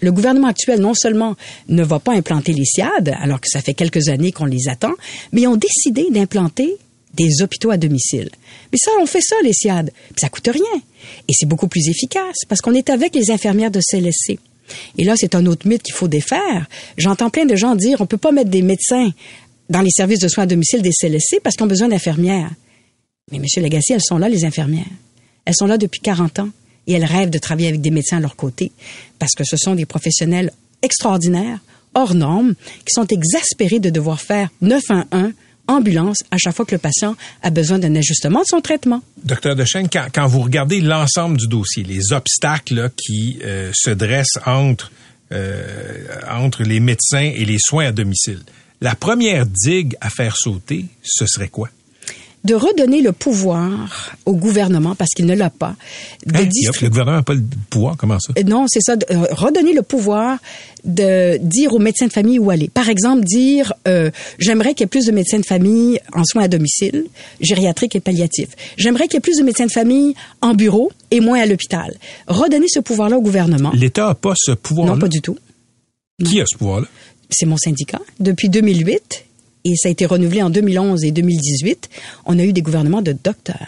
Le gouvernement actuel, non seulement ne va pas implanter les SIAD, alors que ça fait quelques années qu'on les attend, mais ils ont décidé d'implanter des hôpitaux à domicile. Mais ça, on fait ça, les SIAD. Puis ça coûte rien. Et c'est beaucoup plus efficace parce qu'on est avec les infirmières de CLSC. Et là, c'est un autre mythe qu'il faut défaire. J'entends plein de gens dire on peut pas mettre des médecins dans les services de soins à domicile des CLSC parce qu'ils ont besoin d'infirmières. Mais Monsieur Lagacé, elles sont là, les infirmières. Elles sont là depuis 40 ans et elles rêvent de travailler avec des médecins à leur côté parce que ce sont des professionnels extraordinaires, hors normes, qui sont exaspérés de devoir faire 911 ambulance à chaque fois que le patient a besoin d'un ajustement de son traitement. Docteur Dechaine, quand, quand vous regardez l'ensemble du dossier, les obstacles là, qui euh, se dressent entre, euh, entre les médecins et les soins à domicile, la première digue à faire sauter, ce serait quoi? De redonner le pouvoir au gouvernement, parce qu'il ne l'a pas, de distribuer- Le gouvernement n'a pas le pouvoir, comment ça? Euh, Non, c'est ça. de, euh, redonner le pouvoir de dire aux médecins de famille où aller. Par exemple, dire euh, j'aimerais qu'il y ait plus de médecins de famille en soins à domicile, gériatriques et palliatifs. J'aimerais qu'il y ait plus de médecins de famille en bureau et moins à l'hôpital. Redonner ce pouvoir-là au gouvernement. L'État n'a pas ce pouvoir-là? Non, pas du tout. Qui a ce pouvoir-là? C'est mon syndicat. Depuis 2008, et ça a été renouvelé en 2011 et 2018, on a eu des gouvernements de docteurs.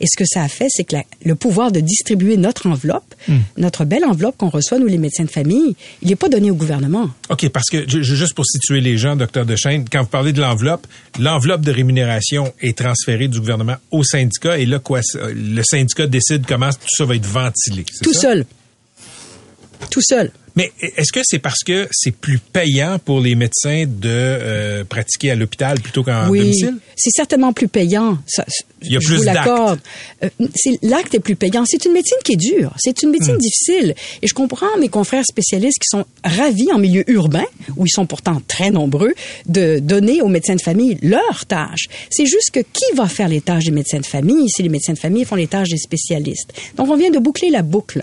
Et ce que ça a fait, c'est que la- le pouvoir de distribuer notre enveloppe, notre belle enveloppe qu'on reçoit, nous les médecins de famille, il n'est pas donné au gouvernement. OK, parce que ju- ju- juste pour situer les gens, docteur Dechaine, quand vous parlez de l'enveloppe, l'enveloppe de rémunération est transférée du gouvernement au syndicat et là, quoi, ça- le syndicat décide comment tout ça va être ventilé. Tout ça? seul. Tout seul. Mais est-ce que c'est parce que c'est plus payant pour les médecins de euh, pratiquer à l'hôpital plutôt qu'en oui, domicile? c'est certainement plus payant. Ça, Il y a je plus l'accorde. Euh, c'est- L'acte est plus payant. C'est une médecine qui est dure. C'est une Hmm. médecine difficile. Et je comprends mes confrères spécialistes qui sont ravis en milieu urbain, où ils sont pourtant très nombreux, de donner aux médecins de famille leurs tâches. C'est juste que qui va faire les tâches des médecins de famille si les médecins de famille font les tâches des spécialistes? Donc, on vient de boucler la boucle.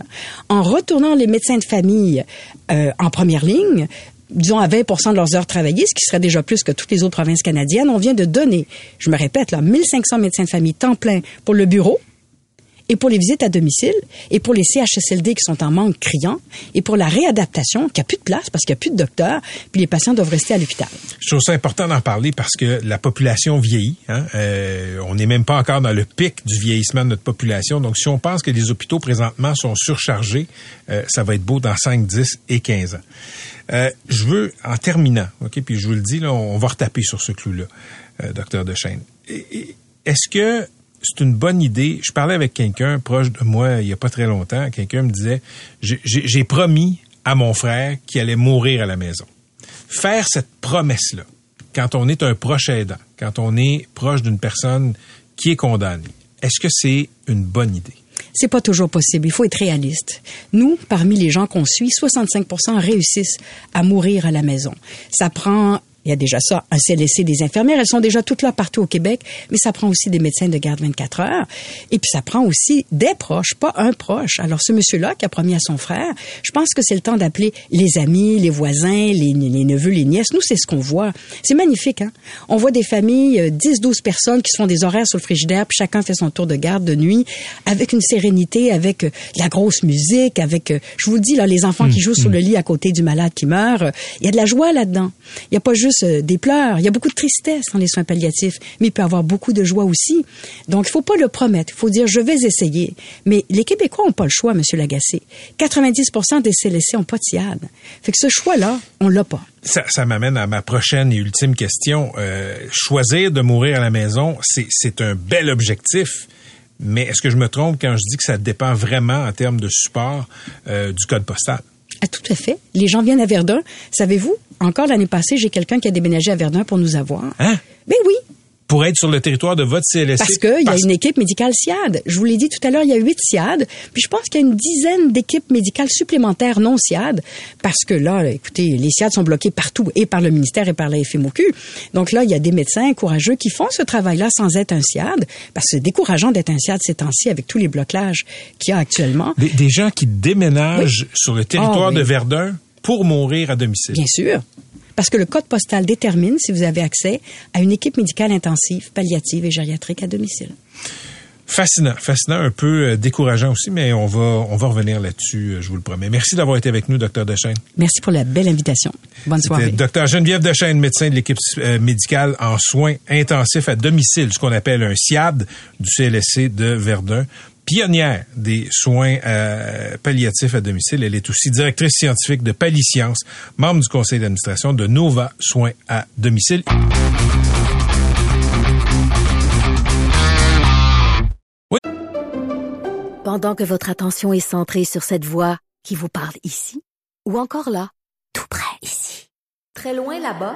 En retournant les médecins de famille euh, en première ligne, disons à 20% de leurs heures travaillées, ce qui serait déjà plus que toutes les autres provinces canadiennes, on vient de donner, je me répète là, 1500 médecins de famille temps plein pour le bureau et pour les visites à domicile, et pour les CHSLD qui sont en manque criant, et pour la réadaptation, qui a plus de place parce qu'il n'y a plus de docteurs, puis les patients doivent rester à l'hôpital. Je trouve ça important d'en parler parce que la population vieillit. Hein? Euh, on n'est même pas encore dans le pic du vieillissement de notre population. Donc, si on pense que les hôpitaux présentement sont surchargés, euh, ça va être beau dans 5, 10 et 15 ans. Euh, je veux, en terminant, ok, puis je vous le dis, là, on va retaper sur ce clou-là, euh, docteur Dechaine. Est-ce que c'est une bonne idée? Je parlais avec quelqu'un proche de moi il y a pas très longtemps. Quelqu'un me disait, j'ai promis à mon frère qu'il allait mourir à la maison. Faire cette promesse-là, quand on est un proche aidant, quand on est proche d'une personne qui est condamnée, est-ce que c'est une bonne idée? C'est pas toujours possible. Il faut être réaliste. Nous, parmi les gens qu'on suit, 65% réussissent à mourir à la maison. Ça prend il y a déjà ça, un CLSC des infirmières. Elles sont déjà toutes là partout au Québec, mais ça prend aussi des médecins de garde 24 heures. Et puis ça prend aussi des proches, pas un proche. Alors ce monsieur-là qui a promis à son frère, je pense que c'est le temps d'appeler les amis, les voisins, les, neveux, les nièces. Nous, c'est ce qu'on voit. C'est magnifique, hein? On voit des familles, 10, euh, 12 personnes qui se font des horaires sur le frigidaire, puis chacun fait son tour de garde de nuit, avec une sérénité, avec euh, la grosse musique, avec, euh, je vous le dis, là, les enfants qui mmh, jouent sur mmh. le lit à côté du malade qui meurt. Il y a de la joie là-dedans. Il n'y a pas juste euh, des pleurs. Il y a beaucoup de tristesse dans les soins palliatifs, mais il peut y avoir beaucoup de joie aussi. Donc, il faut pas le promettre. Il faut dire, je vais essayer. Mais les Québécois ont pas le choix, Monsieur Lagacé. 90% des CLSC ont pas de. Fait que ce choix-là, on l'a pas. Ça, m'amène à ma prochaine et ultime question. Euh, choisir de mourir à la maison, c'est un bel objectif. Mais est-ce que je me trompe quand je dis que ça dépend vraiment en termes de support euh, du code postal? Ah, tout à fait. Les gens viennent à Verdun. Savez-vous, encore l'année passée, j'ai quelqu'un qui a déménagé à Verdun pour nous avoir. Hein? Ben oui pour être sur le territoire de votre CLSC? Parce qu'il y a une équipe médicale SIAD. Je vous l'ai dit tout à l'heure, il y a huit SIAD. Puis je pense qu'il y a une dizaine d'équipes médicales supplémentaires non SIAD. Parce que là, écoutez, les SIAD sont bloqués partout, et par le ministère et par la FMOQ. Donc là, il y a des médecins courageux qui font ce travail-là sans être un SIAD. Parce que c'est décourageant d'être un SIAD ces temps-ci avec tous les blocages qu'il y a actuellement. Des, gens qui déménagent sur le territoire ah de Verdun pour mourir à domicile. Bien sûr parce que le code postal détermine si vous avez accès à une équipe médicale intensive, palliative et gériatrique à domicile. Fascinant, fascinant, un peu euh, décourageant aussi, mais on va on va revenir là-dessus, euh, je vous le promets. Merci d'avoir été avec nous, docteur Dechaine. Merci pour la belle invitation. Bonne soirée. Docteur Geneviève Dechaine, médecin de l'équipe euh, médicale en soins intensifs à domicile, ce qu'on appelle un SIAD du CLSC de Verdun pionnière des soins euh, palliatifs à domicile. Elle est aussi directrice scientifique de Palliscience, membre du conseil d'administration de Nova Soins à domicile. Pendant que votre attention est centrée sur cette voix qui vous parle ici, ou encore là, tout près ici, très loin là-bas,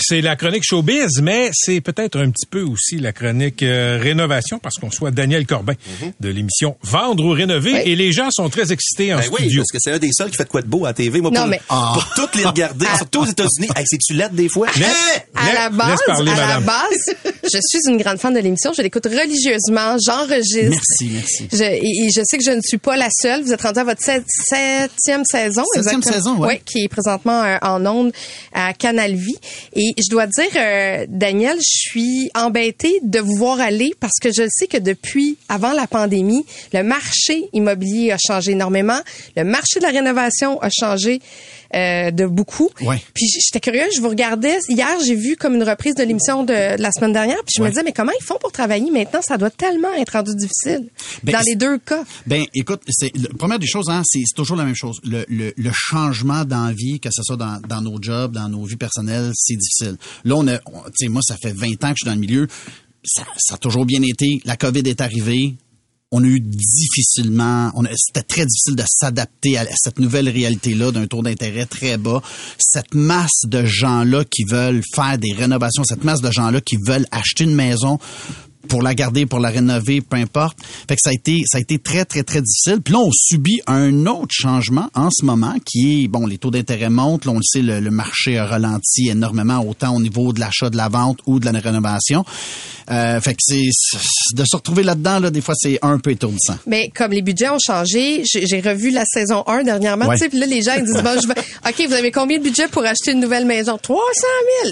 C'est la chronique showbiz, mais c'est peut-être un petit peu aussi la chronique euh, rénovation parce qu'on soit Daniel Corbin mhm. de l'émission Vendre ou rénover et les gens sont très excités en ben studio. Oui, parce que c'est un des seuls qui fait de quoi de beau à la TV. Moi, pour, pour toutes les regarder, surtout aux États-Unis. c'est-tu lettre des fois? à la base, à la base, je suis une grande fan de l'émission. Je l'écoute religieusement. J'enregistre. Merci, merci. Je, et, je sais que je ne suis pas la seule. Vous êtes rendu à votre septième saison. Septième saison, oui. qui est présentement euh, en ondes à Canal Vie. Et je dois dire, euh, Daniel, je suis embêtée de vous voir aller parce que je sais que depuis avant la pandémie, le marché immobilier a changé énormément. Le marché de la rénovation a changé euh, de beaucoup. Puis j'étais curieuse, je vous regardais. Hier, j'ai vu comme une reprise de l'émission de, la semaine dernière. Puis je me disais, mais comment ils font pour travailler maintenant? Ça doit tellement être rendu difficile ben, dans les deux cas. Ben, écoute, c'est première des choses, hein, c'est toujours la même chose. Le, le, le changement d'envie, que ce soit dans, dans nos jobs, dans nos vies personnelles, c'est difficile. Là, on a, moi, ça fait 20 ans que je suis dans le milieu. Ça, ça, a toujours bien été. La COVID est arrivée on a eu difficilement, c'était très difficile de s'adapter à cette nouvelle réalité-là d'un taux d'intérêt très bas. Cette masse de gens-là qui veulent faire des rénovations, cette masse de gens-là qui veulent acheter une maison pour la garder, pour la rénover, peu importe. Fait que ça a été, ça a été très, très, très difficile. Puis là, on subit un autre changement en ce moment qui est, bon, les taux d'intérêt montent. Là, on le sait, le, le marché a ralenti énormément, autant au niveau de l'achat, de la vente ou de la rénovation. Euh, fait que c'est, de se retrouver là-dedans, là, des fois, c'est un peu étourdissant. Mais comme les budgets ont changé, j'ai revu la saison 1 dernièrement, Ouais. tu sais, puis là, les gens ils disent, bon, je vais, OK, vous avez combien de budget pour acheter une nouvelle maison? 300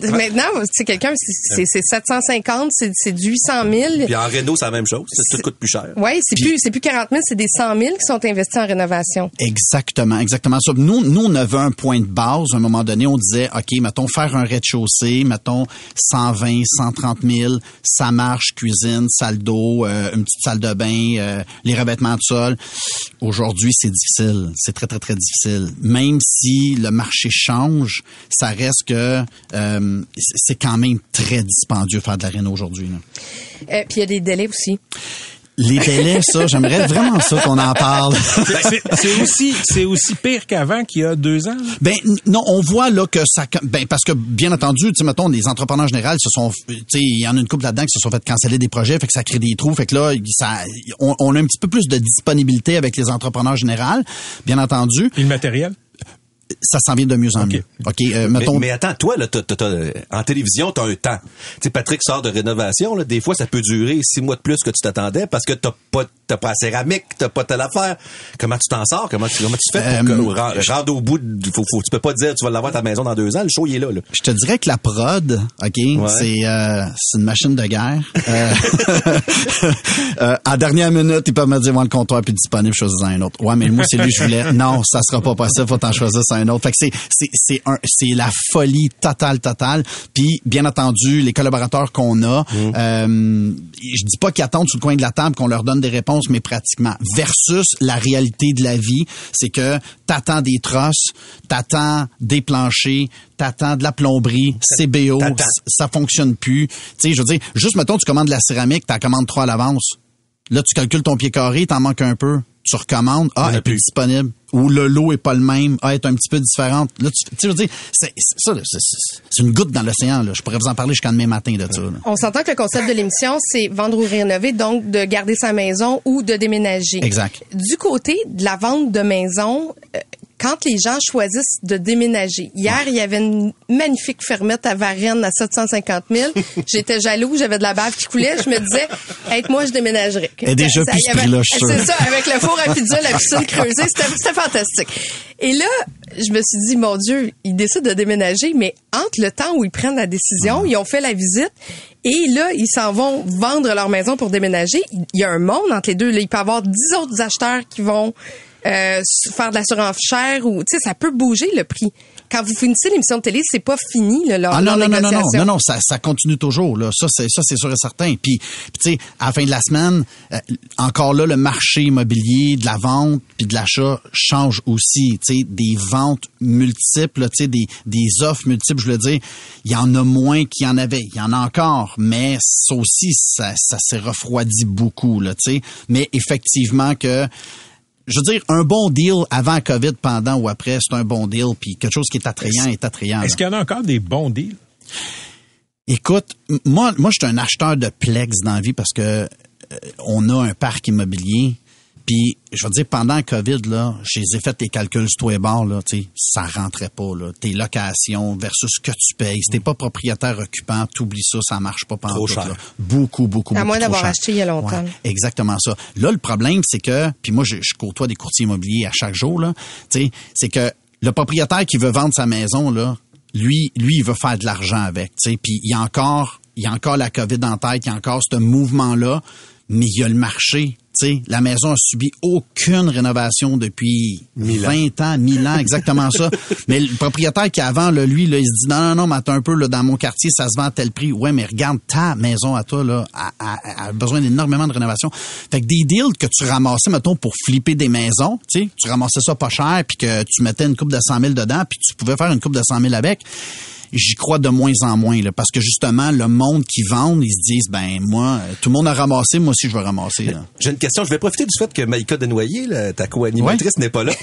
000. Maintenant, c'est quelqu'un, c'est- c'est c'est 750, c'est c'est du 800 000. Puis en réno, c'est la même chose. Ça, Tout coûte plus cher. Oui, c'est plus, c'est plus 40 000, c'est des 100 000 qui sont investis en rénovation. Exactement, exactement ça. Nous, nous, on avait un point de base. À un moment donné, on disait, OK, mettons, faire un rez-de-chaussée, mettons 120, 130 000, ça marche, cuisine, salle d'eau, euh, une petite salle de bain, euh, les revêtements de sol. Aujourd'hui, c'est difficile. C'est très, très, très difficile. Même si le marché change, ça reste que euh, c'est quand même très dispendieux faire de la réno aujourd'hui. Euh, puis il y a des délais aussi. Les délais, ça, j'aimerais vraiment ça qu'on en parle. C'est- C'est aussi, c'est aussi pire qu'avant qu'il y a deux ans. là. Ben non, on voit là que ça ben parce que bien entendu, tu sais mettons les entrepreneurs généraux se sont tu sais il y en a une couple là-dedans qui se sont fait canceller des projets, fait que ça crée des trous, fait que là ça on, on a un petit peu plus de disponibilité avec les entrepreneurs généraux, bien entendu, Et le matériel? Ça s'en vient de mieux en mieux. OK, euh, Mais, mettons mais attends, toi, là, t'as- en télévision, t'as un temps. Tu sais, Patrick sort de rénovation, là, des fois, ça peut durer six mois de plus que tu t'attendais parce que t'as pas, t'as pas la céramique, t'as pas telle affaire. Comment tu t'en sors? Comment tu, comment tu fais pour Euh, que- ren- rendre au bout de, faut, faut- tu peux pas dire, tu vas l'avoir à ta maison dans deux ans, le show, il est là, là. Je te dirais que la prod, OK, c'est euh, c'est une machine de guerre. Euh, euh, à dernière minute, ils peuvent me dire, moi, le comptoir plus disponible, choisis un autre. Ouais, mais moi, c'est lui je voulais. Non, ça sera pas possible, faut t'en choisir un autre. Fait que c'est, c'est, c'est un, c'est la folie totale, totale. Puis, bien entendu, les collaborateurs qu'on a, euh, je dis pas qu'ils attendent sur le coin de la table qu'on leur donne des réponses, mais pratiquement. Versus la réalité de la vie, c'est que t'attends des trosses, t'attends des planchers, t'attends de la plomberie, CBO, ça fonctionne plus. Tu sais, je veux dire, juste mettons, tu commandes de la céramique, t'en commandes trois à l'avance. Là, tu calcules ton pied carré, t'en manques un peu. Tu recommandes, ah, elle est plus. disponible. Ou le lot est pas le même, ah, est un petit peu différente. Là, tu tu veux dire, c'est, c'est- ça, c'est, une goutte dans l'océan, là. Je pourrais vous en parler jusqu'à demain matin de ça, là. On s'entend que le concept de l'émission, c'est vendre ou rénover, donc de garder sa maison ou de déménager. Exact. Du côté de la vente de maison, quand les gens choisissent de déménager. Hier, il y avait une magnifique fermette à Varennes à 750 000. J'étais jaloux, j'avais de la bave qui coulait. Je me disais, être moi, je déménagerais. Est déjà Ça- C'est ça, avec le four à pizza, la piscine creusée, c'était c'était fantastique. Et là, je me suis dit, mon Dieu, ils décident de déménager, mais entre le temps où ils prennent la décision, ils ont fait la visite, et là, ils s'en vont vendre leur maison pour déménager. Il y a un monde entre les deux. Là, il peut y avoir dix autres acheteurs qui vont euh, faire de la surenchère ou, tu sais, ça peut bouger le prix. Quand vous finissez l'émission de télé, c'est pas fini, là, leur, Ah non, leur non, non, non, non, non, non, ça, ça continue toujours, là. Ça, c'est, ça, c'est sûr et certain. Puis, puis, tu sais, à la fin de la semaine, euh, encore là, le marché immobilier, de la vente puis de l'achat change aussi. Tu sais, des ventes multiples, tu sais, des, des offres multiples, je veux dire, il y en a moins qu'il y en avait. Il y en a encore, mais ça aussi, ça, ça s'est refroidi beaucoup, là, tu sais. Mais effectivement que je veux dire, un bon deal avant COVID, pendant ou après, c'est un bon deal. Puis quelque chose qui est attrayant est attrayant. Est-ce qu'il y en a encore des bons deals? Écoute, moi, moi, je suis un acheteur de Plex dans la vie parce que euh, on a un parc immobilier. Puis, je veux dire, pendant le COVID, là, je les ai fait les calculs sur tous les bords, là, tu sais, ça rentrait pas, là. Tes locations versus ce que tu payes. Si t'es pas propriétaire occupant, t'oublies ça, ça marche pas pendant Trop tout, cher. là. Beaucoup, beaucoup, À moins d'avoir acheté il y a longtemps. Ouais, exactement ça. Là, le problème, c'est que, puis moi, je, je côtoie des courtiers immobiliers à chaque jour, là, tu sais, c'est que le propriétaire qui veut vendre sa maison, là, lui, lui, il veut faire de l'argent avec, tu sais, puis il y a encore, il y a encore la COVID en tête, il y a encore ce mouvement-là, mais il y a le marché. Tu sais, la maison a subi aucune rénovation depuis 20 ans, 1000 ans, exactement ça. Mais le propriétaire qui avant, là, lui, là, il se dit non, non, non, mais attends un peu, là, dans mon quartier, ça se vend à tel prix. Ouais, mais regarde ta maison à toi, là, a, a- a besoin d'énormément de rénovation. Fait que des deals que tu ramassais, mettons, pour flipper des maisons, tu ramassais ça pas cher, puis que tu mettais une coupe de 100 000 dedans, puis tu pouvais faire une coupe de 100 000 avec j'y crois de moins en moins là, parce que justement le monde qui vend, ils se disent ben moi tout le monde a ramassé, moi aussi je vais ramasser. là. J'ai une question. Je vais profiter du fait que Maïka Denoyer, là, ta co-animatrice, n'est pas là.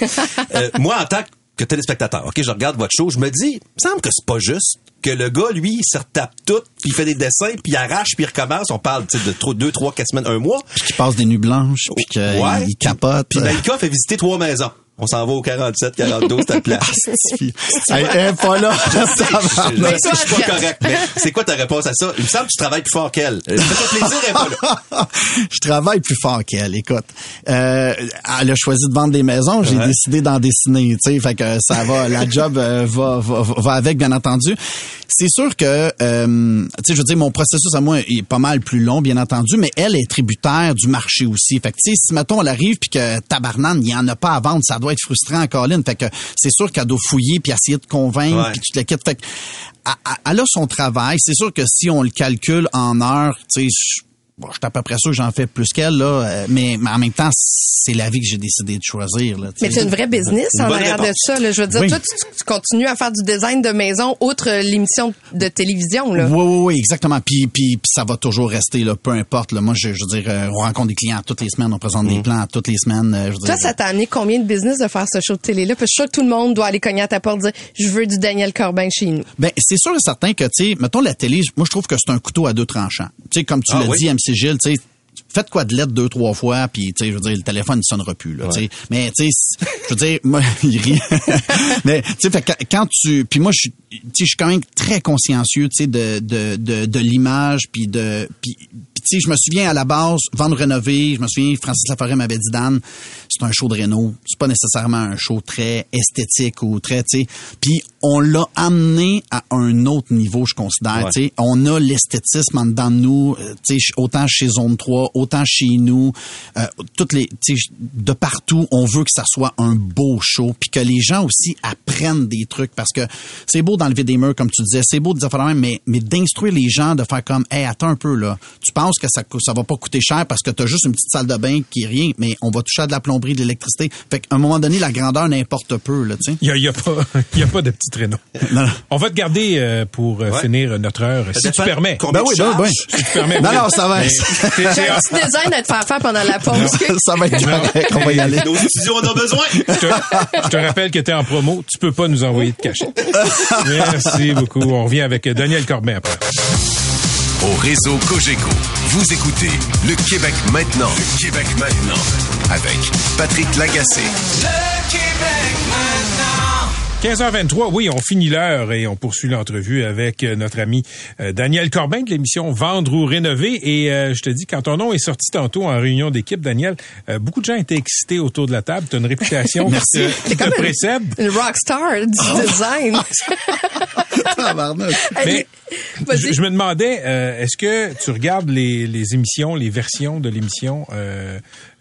Euh, moi, en tant que téléspectateur. OK, je regarde votre show, je me dis, il me semble que c'est pas juste que le gars, lui, il se retape tout, puis il fait des dessins, puis il arrache, puis il recommence. On parle, de trop- deux, trois, quatre semaines, un mois. Puis qui passe des nuits blanches, puis qu'il Ouais. capote. Puis Maïka fait visiter trois maisons. On s'en va au 47, 42, c'était le plan. Elle elle est pas là. Suis pas correct, mais c'est quoi ta réponse à ça? Il me semble que tu travailles plus fort qu'elle. Euh, Fais-toi plaisir, elle est pas là. je travaille plus fort qu'elle. Écoute, euh, elle a choisi de vendre des maisons, j'ai Ouais. décidé d'en dessiner. Tu sais, fait que ça va, la job euh, va, va va avec, bien entendu. C'est sûr que, euh, tu sais, je veux dire, mon processus à moi est pas mal plus long, bien entendu, mais elle est tributaire du marché aussi. Fait que, tu sais, si mettons elle arrive puis que tabarnane, il y en a pas à vendre, ça doit être frustrant, Colin. Fait que c'est sûr qu'elle doit fouiller puis essayer de convaincre puis tu te le quittes. Fait que, elle- a son travail. C'est sûr que si on le calcule en heures, tu sais, bon, je suis à peu près sûr que j'en fais plus qu'elle, là, euh, mais, mais en même temps, c'est la vie que j'ai décidé de choisir. Là, tu Mais c'est une vraie business Une en arrière de ça. Là. Je veux dire, Oui. toi, tu, tu continues à faire du design de maison, outre euh, l'émission de télévision. Là. Oui, oui, oui, exactement. Puis, puis, puis ça va toujours rester, là, peu importe. Là. Moi, je, je veux dire, euh, on rencontre des clients toutes les semaines, on présente des plans toutes les semaines. je veux Toi, dire, ça t'a amené combien de business de faire ce show de télé-là? Parce que je suis sûre que tout le monde doit aller cogner à ta porte et dire Je veux du Daniel Corbin chez nous. Ben, c'est sûr et certain que, tu sais, mettons la télé, moi, je trouve que c'est un couteau à deux tranchants. Tu sais, comme tu Ah l'as oui? dit, MC Gilles, tu sais, faites quoi de lettre deux, trois fois, puis, tu sais, je veux dire, le téléphone, il sonnera plus, là, tu sais. Mais, tu sais, je veux dire, moi, il rit. Mais, tu sais, fait quand tu, puis moi, je suis, tu sais, je suis quand même très consciencieux, tu sais, de, de, de, de l'image, puis de, puis, tu sais, je me souviens à la base, vendre rénover, je me souviens, Francis Laforêt m'avait dit, Dan, c'est un show de réno, c'est pas nécessairement un show très esthétique ou très, tu sais, puis on l'a amené à un autre niveau, je considère, Ouais. tu sais, on a l'esthétisme en dedans de nous, euh, tu sais, autant chez Zone 3, autant chez nous, euh, toutes les, tu sais, de partout, on veut que ça soit un beau show, puis que les gens aussi apprennent des trucs, parce que c'est beau d'enlever des murs, comme tu disais, c'est beau de dire, mais, mais, d'instruire les gens, de faire comme, hey, attends un peu, là, tu penses que ça, ça va pas coûter cher parce que t'as juste une petite salle de bain qui est rien, mais on va toucher à de la plomberie, de l'électricité. Fait qu'à un moment donné, la grandeur n'importe peu, là, tu sais. Il y y a pas, il y a pas de petite Non, non. On va te garder euh, pour euh, Ouais. finir notre heure, si tu permets. Ben oui, ben oui, ben oui. Si tu permets. Non, ça va. J'ai un petit design à te faire faire pendant la pause. ça va être correct, on va y aller. Nos studios en ont besoin. je, te, je te rappelle que tu es en promo. Tu peux pas nous envoyer de cachet. Merci beaucoup. On revient avec Daniel Corbin après. Au réseau Cogeco, vous écoutez Le Québec maintenant. Le Québec maintenant. Avec Patrick Lagacé. 15h23, oui, on finit l'heure et on poursuit l'entrevue avec euh, notre ami euh, Daniel Corbin de l'émission Vendre ou Rénover. Et euh, je te dis, quand ton nom est sorti tantôt en réunion d'équipe, Daniel, euh, beaucoup de gens étaient excités autour de la table. Tu as une réputation qui te, qui te précède. Une rockstar du Ah. design. Mais je, je me demandais, euh, est-ce que tu regardes les, les émissions, les versions de l'émission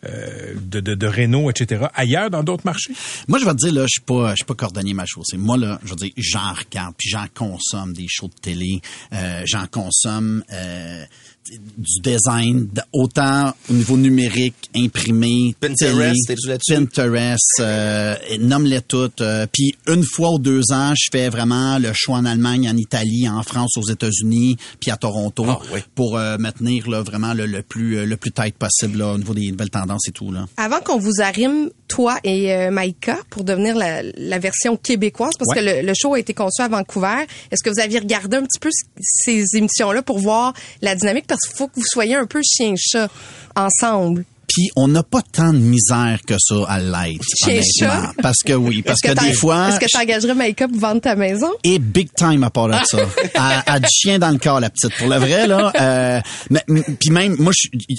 euh, de, de, de Renault, etc., ailleurs dans d'autres marchés? Moi, je vais te dire, là, je suis pas, je suis pas cordonnier ma chaussée. Moi, là, je veux dire, j'en regarde, puis j'en consomme des shows de télé, euh, j'en consomme euh, du design, autant au niveau numérique, imprimé, Pinterest, télé? Pinterest, euh, nomme-les toutes. euh, puis une fois ou deux ans, je fais vraiment le show en Allemagne, en Italie, en France, aux États-Unis, puis à Toronto, Ah, oui. pour euh, me tenir là, vraiment le, le plus euh, le plus tight possible là, au niveau des nouvelles tendances et tout. Là. Avant qu'on vous arrime, toi et euh, Maïka, pour devenir la, la version québécoise, parce Ouais. que le, le show a été conçu à Vancouver, est-ce que vous aviez regardé un petit peu ces émissions-là pour voir la dynamique? Parce qu'il faut que vous soyez un peu chien-chat ensemble. Puis on n'a pas tant de misère que ça à l'être, honnêtement. Parce que oui, parce que, des fois, Est-ce que tu engagerais pour vendre ta maison? et big time à part de ça. A du chien dans le corps, la petite. Pour le vrai, là. Euh, mais- puis même, moi,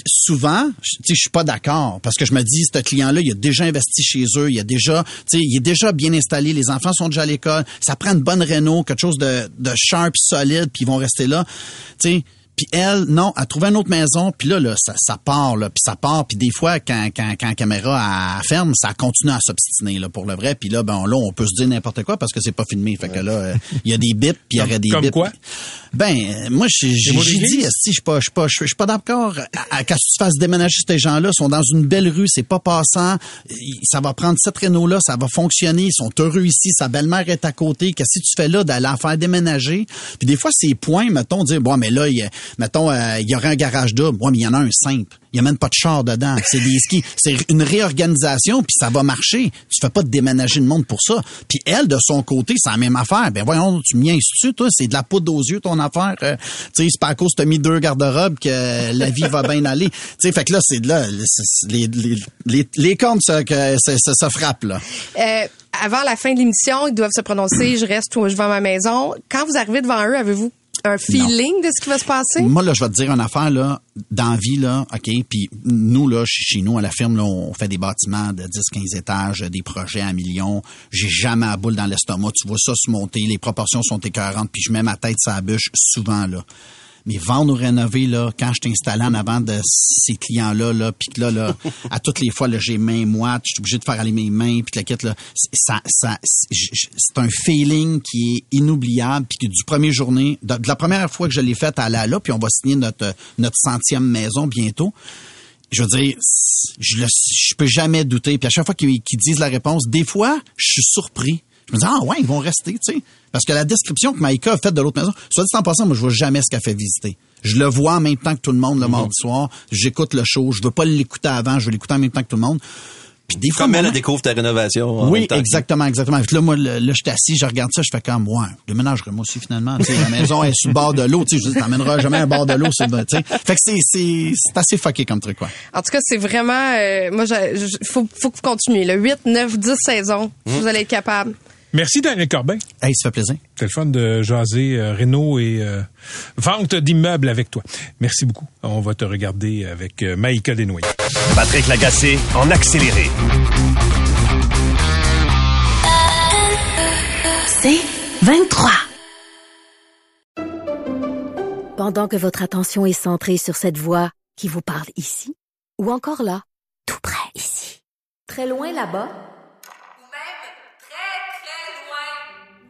souvent, je- tu sais, je suis pas d'accord parce que je me dis, ce client-là, il a déjà investi chez eux, il a déjà, il est déjà bien installé, les enfants sont déjà à l'école, ça prend une bonne réno, quelque chose de, de sharp, solide, puis ils vont rester là. Tu sais, puis elle, non, elle trouvé une autre maison, puis là, là, ça, ça part, là, puis ça part, puis des fois, quand, quand, quand la caméra elle ferme, ça continue à s'obstiner, là, pour le vrai, puis là, ben là, on peut se dire n'importe quoi parce que c'est pas filmé, fait que là, euh, il y a des bips, puis il y aurait des comme bips. quoi? Ben, euh, moi, j'ai dit, si je suis pas, je suis pas, je suis je suis pas d'accord à, à que tu fasses déménager ces gens-là, ils sont dans une belle rue, c'est pas passant, ça va prendre cette réno-là, ça va fonctionner, ils sont heureux ici, sa belle-mère est à côté, qu'est-ce que tu fais là d'aller en faire déménager? Puis des fois, c'est points, mettons, dire, bon, mais là, il y a- mettons, euh, il y aurait un garage double. Ouais, mais il y en a un simple. Il y a même pas de char dedans. C'est des skis. C'est une réorganisation, puis ça va marcher. Tu fais pas de déménager le monde pour ça. Puis elle, de son côté, c'est la même affaire. Ben voyons, tu m'y tu toi, c'est de la poudre aux yeux ton affaire. Euh, tu sais, c'est pas à cause que t'as mis deux garde-robes que la vie va bien aller. Tu sais, fait que là, c'est de là, les, les, les, les cornes, ça, que ça, ça, ça frappe, là. Euh, avant la fin de l'émission, ils doivent se prononcer, je reste ou je vais à ma maison. Quand vous arrivez devant eux, avez-vous un feeling de ce qui va se passer? Moi, là, je vais te dire une affaire, là, dans la vie, là, OK, puis nous, là, chez nous, à la firme, là, on fait des bâtiments de 10-15 étages, des projets à millions. J'ai jamais à boule dans l'estomac. Tu vois ça se monter, les proportions sont écœurantes, puis je mets ma tête sur la bûche souvent, là. Mais vendre ou rénover, là, quand je t'installais en avant de ces clients-là, là, puis que là, là, à toutes les fois, là, j'ai main moite, je suis obligé de faire aller mes mains, puis la quête, là, c'est- ça, ça, c'est un feeling qui est inoubliable, puis que du premier journée, de, de la première fois que je l'ai fait à la là, puis on va signer notre, notre centième maison bientôt, je veux dire, je, le, je peux jamais douter. Puis à chaque fois qu'ils qu'ils disent la réponse, des fois, je suis surpris. Je me dis, ah ouais, ils vont rester, tu sais. Parce que la description que Maïka a faite de l'autre maison, soit dit en passant, moi, je vois jamais ce qu'elle fait visiter. Je le vois en même temps que tout le monde le mardi soir. J'écoute le show. Je veux pas l'écouter avant. Je veux l'écouter en même temps que tout le monde. Puis des fois, Comme elle, découvre ta rénovation. en oui, même temps. exactement, exactement. Que là, moi, là, là, je suis assis, je regarde ça, je fais comme, ouais, déménagerai moi aussi, finalement. Tu sais, la maison est sur le bord de l'eau, tu sais, t'emmèneras jamais un bord de l'eau. Fait que c'est, c'est, c'est assez fucké comme truc, quoi. En tout cas, c'est vraiment... euh, moi, il faut, faut que vous continuiez. Le 8, 9, 10 saisons. Vous allez être capable. Merci, Daniel Corbin. Hey, ça fait plaisir. C'est le fun de jaser euh, réno et euh, vente d'immeubles avec toi. Merci beaucoup. On va te regarder avec euh, Maïka Desnoyers. Patrick Lagacé en accéléré. C'est 23. Pendant que votre attention est centrée sur cette voix qui vous parle ici, ou encore là, tout près ici, très loin là-bas, Ou même très, très loin.